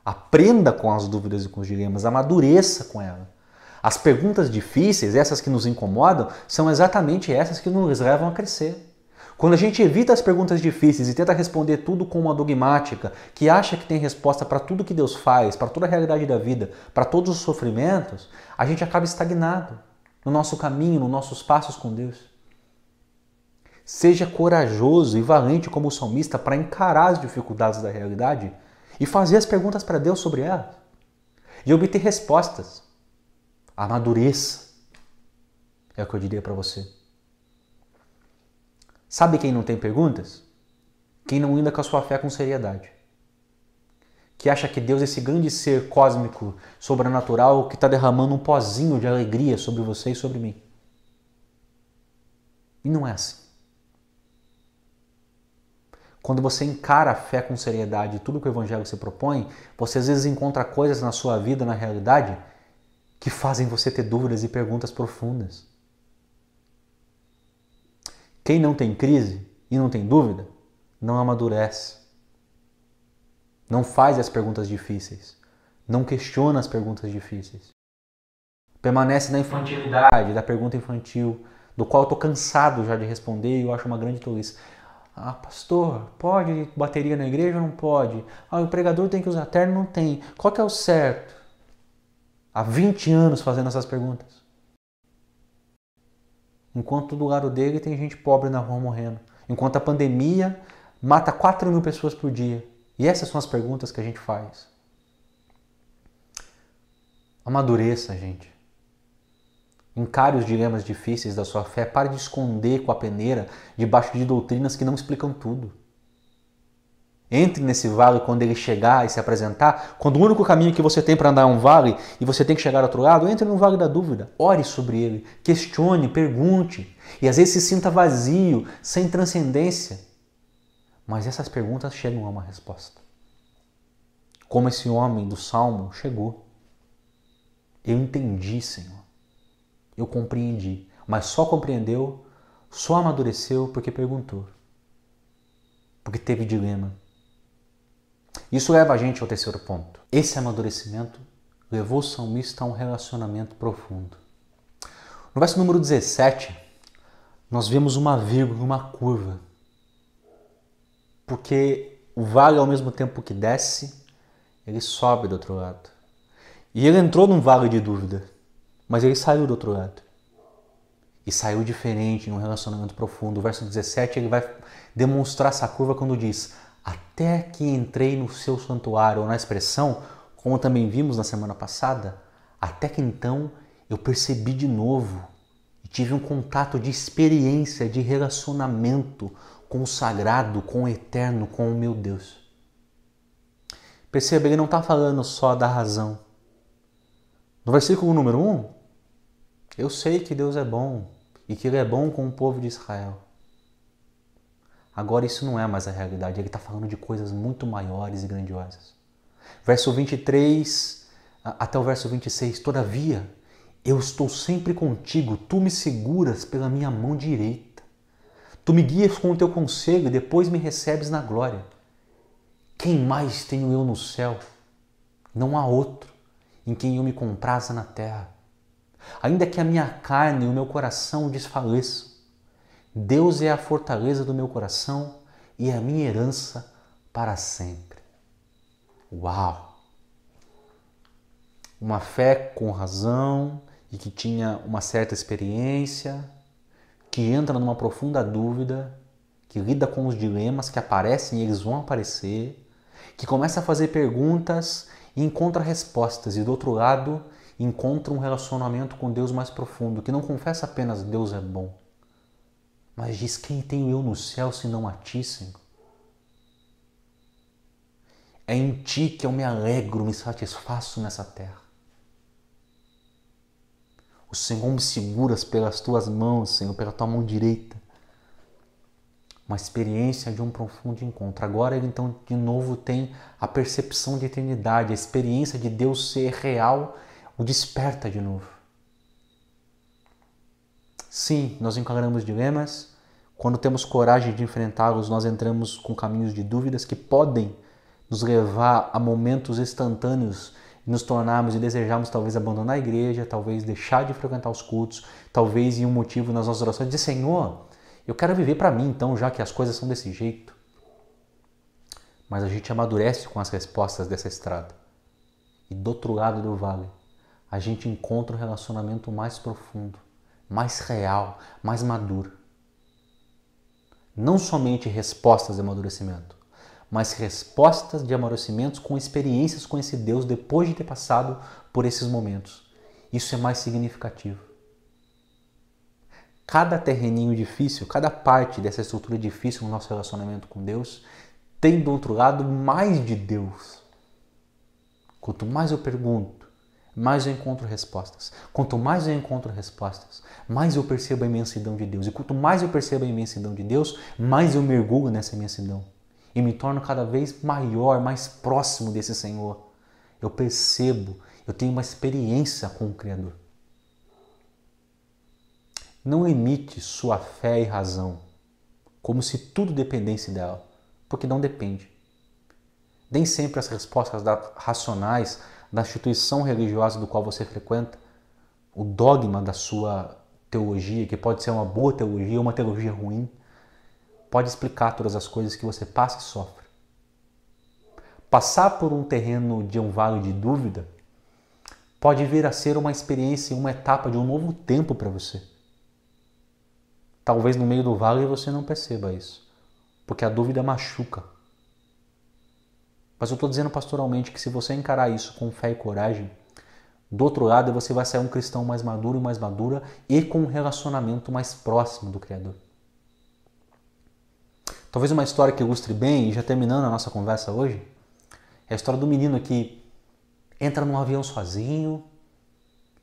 Aprenda com as dúvidas e com os dilemas, amadureça com elas. As perguntas difíceis, essas que nos incomodam, são exatamente essas que nos levam a crescer. Quando a gente evita as perguntas difíceis e tenta responder tudo com uma dogmática, que acha que tem resposta para tudo que Deus faz, para toda a realidade da vida, para todos os sofrimentos, a gente acaba estagnado no nosso caminho, nos nossos passos com Deus. Seja corajoso e valente como o salmista para encarar as dificuldades da realidade e fazer as perguntas para Deus sobre elas e obter respostas. Amadureça. É o que eu diria para você. Sabe quem não tem perguntas? Quem não lida com a sua fé com seriedade. Que acha que Deus é esse grande ser cósmico, sobrenatural, que está derramando um pozinho de alegria sobre você e sobre mim. E não é assim. Quando você encara a fé com seriedade tudo que o Evangelho se propõe, você às vezes encontra coisas na sua vida, na realidade, que fazem você ter dúvidas e perguntas profundas. Quem não tem crise e não tem dúvida, não amadurece. Não faz as perguntas difíceis. Não questiona as perguntas difíceis. Permanece na infantilidade, da pergunta infantil, do qual eu estou cansado já de responder e eu acho uma grande tolice. Ah, pastor, pode bateria na igreja ou não pode? Ah, o pregador tem que usar terno? Não tem. Qual que é o certo? Há 20 anos fazendo essas perguntas. Enquanto do lado dele tem gente pobre na rua morrendo. Enquanto a pandemia mata 4 mil pessoas por dia. E essas são as perguntas que a gente faz. Amadureça, gente. Encare os dilemas difíceis da sua fé. Pare de esconder com a peneira debaixo de doutrinas que não explicam tudo. Entre nesse vale quando ele chegar e se apresentar. Quando o único caminho que você tem para andar é um vale e você tem que chegar ao outro lado, entre no vale da dúvida. Ore sobre ele, questione, pergunte. E às vezes se sinta vazio, sem transcendência. Mas essas perguntas chegam a uma resposta. Como esse homem do salmo chegou. Eu entendi, Senhor. Eu compreendi. Mas só compreendeu, só amadureceu porque perguntou. Porque teve dilema isso leva a gente ao terceiro ponto. Esse amadurecimento levou o salmista a um relacionamento profundo. No verso número 17, nós vemos uma vírgula, uma curva. Porque o vale, ao mesmo tempo que desce, ele sobe do outro lado. E ele entrou num vale de dúvida, mas ele saiu do outro lado. E saiu diferente, em um relacionamento profundo. O verso 17 ele vai demonstrar essa curva quando diz: até que entrei no seu santuário, ou na expressão, como também vimos na semana passada, até que então eu percebi de novo e tive um contato de experiência, de relacionamento com o sagrado, com o eterno, com o meu Deus. Perceba, ele não está falando só da razão. No versículo número 1, um, eu sei que Deus é bom e que Ele é bom com o povo de Israel. Agora isso não é mais a realidade, ele está falando de coisas muito maiores e grandiosas. Verso 23 até o verso 26, todavia, eu estou sempre contigo, tu me seguras pela minha mão direita. Tu me guias com o teu conselho e depois me recebes na glória. Quem mais tenho eu no céu? Não há outro em quem eu me compraza na terra. Ainda que a minha carne e o meu coração desfaleçam, Deus é a fortaleza do meu coração e a minha herança para sempre. Uau! Uma fé com razão e que tinha uma certa experiência, que entra numa profunda dúvida, que lida com os dilemas que aparecem e eles vão aparecer, que começa a fazer perguntas e encontra respostas, e do outro lado encontra um relacionamento com Deus mais profundo, que não confessa apenas Deus é bom, mas diz: Quem tenho eu no céu senão a ti, Senhor? É em ti que eu me alegro, me satisfaço nessa terra. O Senhor me seguras pelas tuas mãos, Senhor, pela tua mão direita. Uma experiência de um profundo encontro. Agora ele então de novo tem a percepção de eternidade, a experiência de Deus ser real, o desperta de novo. Sim, nós encaramos dilemas. Quando temos coragem de enfrentá-los, nós entramos com caminhos de dúvidas que podem nos levar a momentos instantâneos nos tornarmos e desejarmos talvez abandonar a igreja, talvez deixar de frequentar os cultos, talvez em um motivo nas nossas orações dizer Senhor, eu quero viver para mim então, já que as coisas são desse jeito. Mas a gente amadurece com as respostas dessa estrada. E do outro lado do vale, a gente encontra um relacionamento mais profundo, mais real, mais maduro. Não somente respostas de amadurecimento, mas respostas de amarocimentos com experiências com esse Deus depois de ter passado por esses momentos. Isso é mais significativo. Cada terreninho difícil, cada parte dessa estrutura difícil no nosso relacionamento com Deus, tem do outro lado mais de Deus. Quanto mais eu pergunto, mais eu encontro respostas. Quanto mais eu encontro respostas, mais eu percebo a imensidão de Deus. E quanto mais eu percebo a imensidão de Deus, mais eu mergulho nessa imensidão e me torno cada vez maior, mais próximo desse Senhor. Eu percebo, eu tenho uma experiência com o Criador. Não limite sua fé e razão, como se tudo dependesse dela, porque não depende. Nem sempre as respostas racionais da instituição religiosa do qual você frequenta, o dogma da sua teologia, que pode ser uma boa teologia ou uma teologia ruim, pode explicar todas as coisas que você passa e sofre. Passar por um terreno de um vale de dúvida pode vir a ser uma experiência, uma etapa de um novo tempo para você. Talvez no meio do vale você não perceba isso, porque a dúvida machuca. Mas eu estou dizendo pastoralmente que se você encarar isso com fé e coragem, do outro lado você vai sair um cristão mais maduro e mais madura e com um relacionamento mais próximo do Criador. Talvez uma história que ilustre bem, e já terminando a nossa conversa hoje, é a história do menino que entra num avião sozinho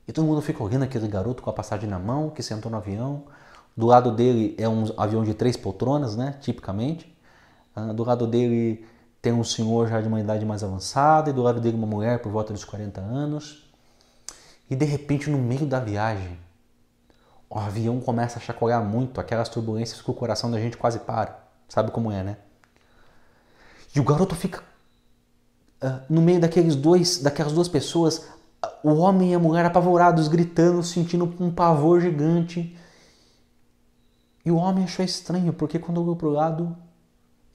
e todo mundo fica olhando aquele garoto com a passagem na mão, que sentou no avião. Do lado dele é um avião de três poltronas, né, tipicamente. Ah, do lado dele tem um senhor já de uma idade mais avançada e do lado dele uma mulher por volta dos 40 anos. E de repente, no meio da viagem, o avião começa a chacoalhar muito, aquelas turbulências que o coração da gente quase para. Sabe como é, né? E o garoto fica uh, no meio daqueles dois, daquelas duas pessoas, o homem e a mulher apavorados, gritando, sentindo um pavor gigante. E o homem achou estranho, porque quando olhou pro lado,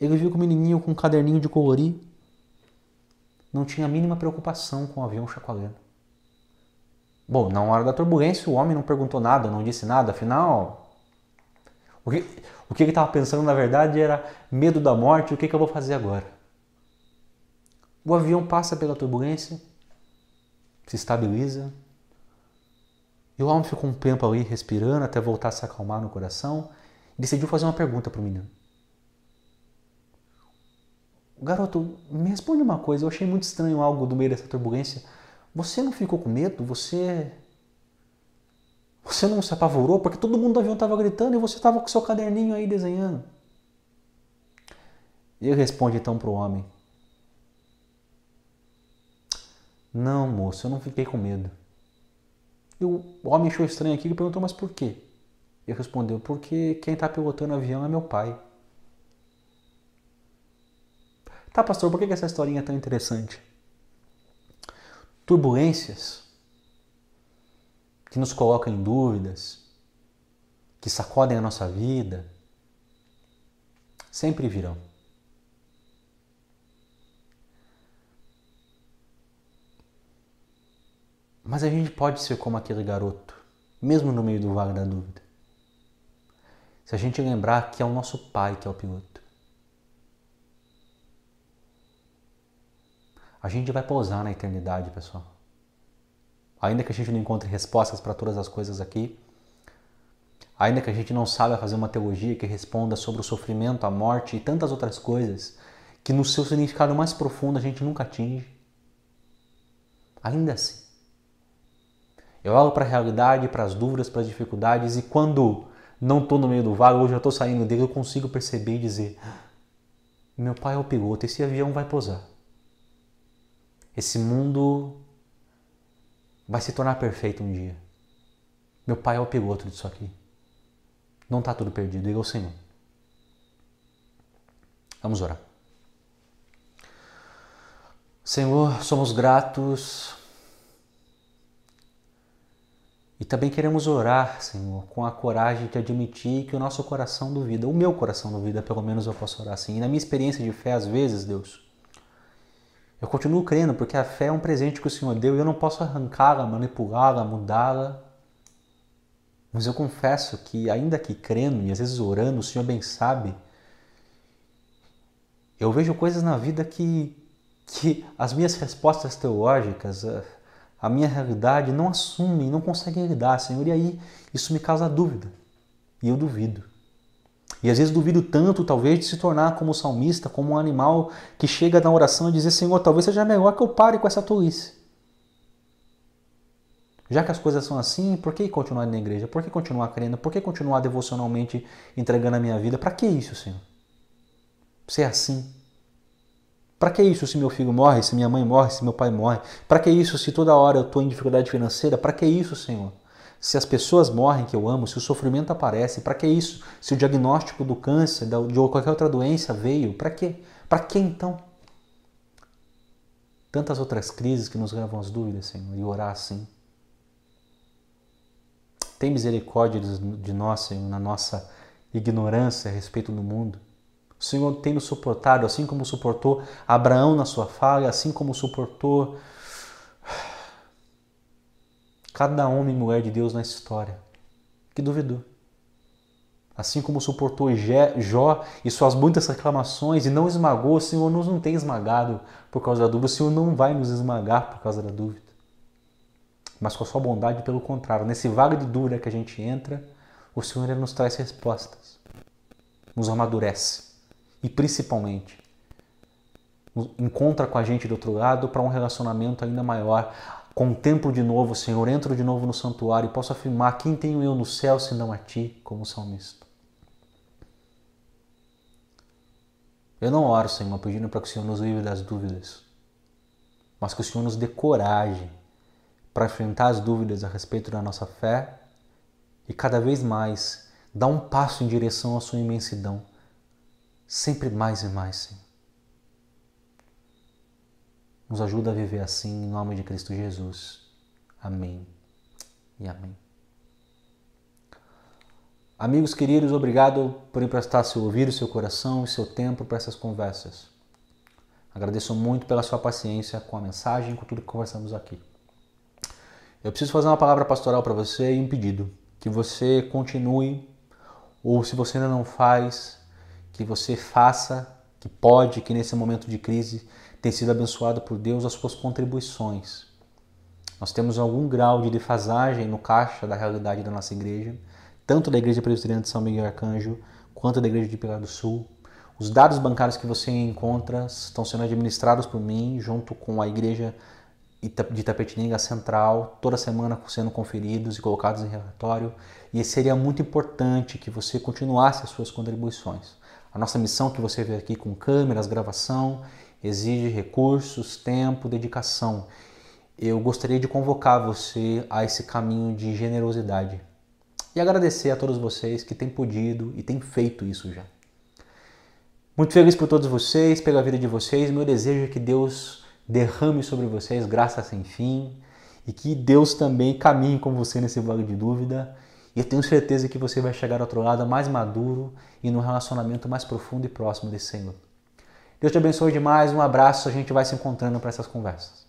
ele viu que o menininho com um caderninho de colorir não tinha a mínima preocupação com o avião chacoalhando. Bom, na hora da turbulência, o homem não perguntou nada, não disse nada, afinal, o que, o que ele estava pensando na verdade era medo da morte, o que, que eu vou fazer agora? O avião passa pela turbulência, se estabiliza, e o homem ficou um tempo ali respirando até voltar a se acalmar no coração e decidiu fazer uma pergunta para o menino. Garoto, me responde uma coisa, eu achei muito estranho algo do meio dessa turbulência. Você não ficou com medo? Você você não se apavorou porque todo mundo do avião estava gritando e você estava com seu caderninho aí desenhando. Ele responde então para o homem: Não, moço, eu não fiquei com medo. E o homem achou estranho aquilo e perguntou: Mas por quê? Ele respondeu: Porque quem está pilotando o avião é meu pai. Tá, pastor, por que essa historinha é tão interessante? Turbulências que nos colocam em dúvidas, que sacodem a nossa vida, sempre virão. Mas a gente pode ser como aquele garoto, mesmo no meio do vale da dúvida. Se a gente lembrar que é o nosso pai que é o piloto. A gente vai pousar na eternidade, pessoal. Ainda que a gente não encontre respostas para todas as coisas aqui, ainda que a gente não saiba fazer uma teologia que responda sobre o sofrimento, a morte e tantas outras coisas que no seu significado mais profundo a gente nunca atinge, ainda assim, Eu olho para a realidade, para as dúvidas, para as dificuldades e quando não estou no meio do vale, ou já estou saindo dele, eu consigo perceber e dizer: meu pai é o piloto, esse avião vai pousar. Esse mundo vai se tornar perfeito um dia. Meu pai é o piloto disso aqui. Não está tudo perdido, ele é o Senhor. Vamos orar. Senhor, somos gratos e também queremos orar, Senhor, com a coragem de admitir que o nosso coração duvida, o meu coração duvida, pelo menos eu posso orar assim. E na minha experiência de fé, às vezes, Deus, eu continuo crendo porque a fé é um presente que o Senhor deu e eu não posso arrancá-la, manipulá-la, mudá-la. Mas eu confesso que, ainda que crendo e às vezes orando, o Senhor bem sabe, eu vejo coisas na vida que, que as minhas respostas teológicas, a minha realidade não assumem, não conseguem lidar, Senhor. E aí isso me causa dúvida. E eu duvido. E às vezes duvido tanto, talvez, de se tornar como salmista, como um animal que chega na oração e dizer: Senhor, talvez seja melhor que eu pare com essa tolice. Já que as coisas são assim, por que continuar na igreja? Por que continuar crendo? Por que continuar devocionalmente entregando a minha vida? Para que isso, Senhor? Ser assim. Para que isso se meu filho morre, se minha mãe morre, se meu pai morre? Para que isso se toda hora eu estou em dificuldade financeira? Para que isso, Senhor? Se as pessoas morrem que eu amo, se o sofrimento aparece, para que isso? Se o diagnóstico do câncer, de qualquer outra doença veio, para quê? Para que então? Tantas outras crises que nos levam às dúvidas, Senhor, e orar assim. Tem misericórdia de nós, Senhor, na nossa ignorância a respeito do mundo. O Senhor tem nos suportado, assim como suportou Abraão na sua falha, assim como suportou cada homem e mulher de Deus na história que duvidou. Assim como suportou Jó e suas muitas reclamações e não esmagou, o Senhor nos não tem esmagado por causa da dúvida, o Senhor não vai nos esmagar por causa da dúvida. Mas com a sua bondade, pelo contrário, nesse vale de dúvida que a gente entra, o Senhor nos traz respostas, nos amadurece e principalmente encontra com a gente do outro lado para um relacionamento ainda maior. Contemplo de novo, Senhor, entro de novo no santuário e posso afirmar: quem tenho eu no céu senão a Ti, como salmista? Eu não oro, Senhor, pedindo para que o Senhor nos livre das dúvidas, mas que o Senhor nos dê coragem para enfrentar as dúvidas a respeito da nossa fé e cada vez mais dar um passo em direção à Sua imensidão sempre mais e mais, Senhor. Nos ajuda a viver assim, em nome de Cristo Jesus. Amém e amém. Amigos queridos, obrigado por emprestar seu ouvido, seu coração e seu tempo para essas conversas. Agradeço muito pela sua paciência com a mensagem, com tudo que conversamos aqui. Eu preciso fazer uma palavra pastoral para você e um pedido: que você continue, ou se você ainda não faz, que você faça, que pode, que nesse momento de crise tem sido abençoado por Deus as suas contribuições. Nós temos algum grau de defasagem no caixa da realidade da nossa igreja, tanto da Igreja Presbiteriana de São Miguel Arcanjo quanto da Igreja de Pilar do Sul. Os dados bancários que você encontra estão sendo administrados por mim, junto com a Igreja de Itapetininga Central, toda semana sendo conferidos e colocados em relatório. E seria muito importante que você continuasse as suas contribuições. A nossa missão que você vê aqui com câmeras, gravação, exige recursos, tempo, dedicação. Eu gostaria de convocar você a esse caminho de generosidade e agradecer a todos vocês que têm podido e têm feito isso já. Muito feliz por todos vocês, pela vida de vocês. Meu desejo é que Deus derrame sobre vocês graça sem fim e que Deus também caminhe com você nesse vale de dúvida e eu tenho certeza que você vai chegar ao outro lado mais maduro e num relacionamento mais profundo e próximo desse Senhor. Deus te abençoe demais, um abraço, a gente vai se encontrando para essas conversas.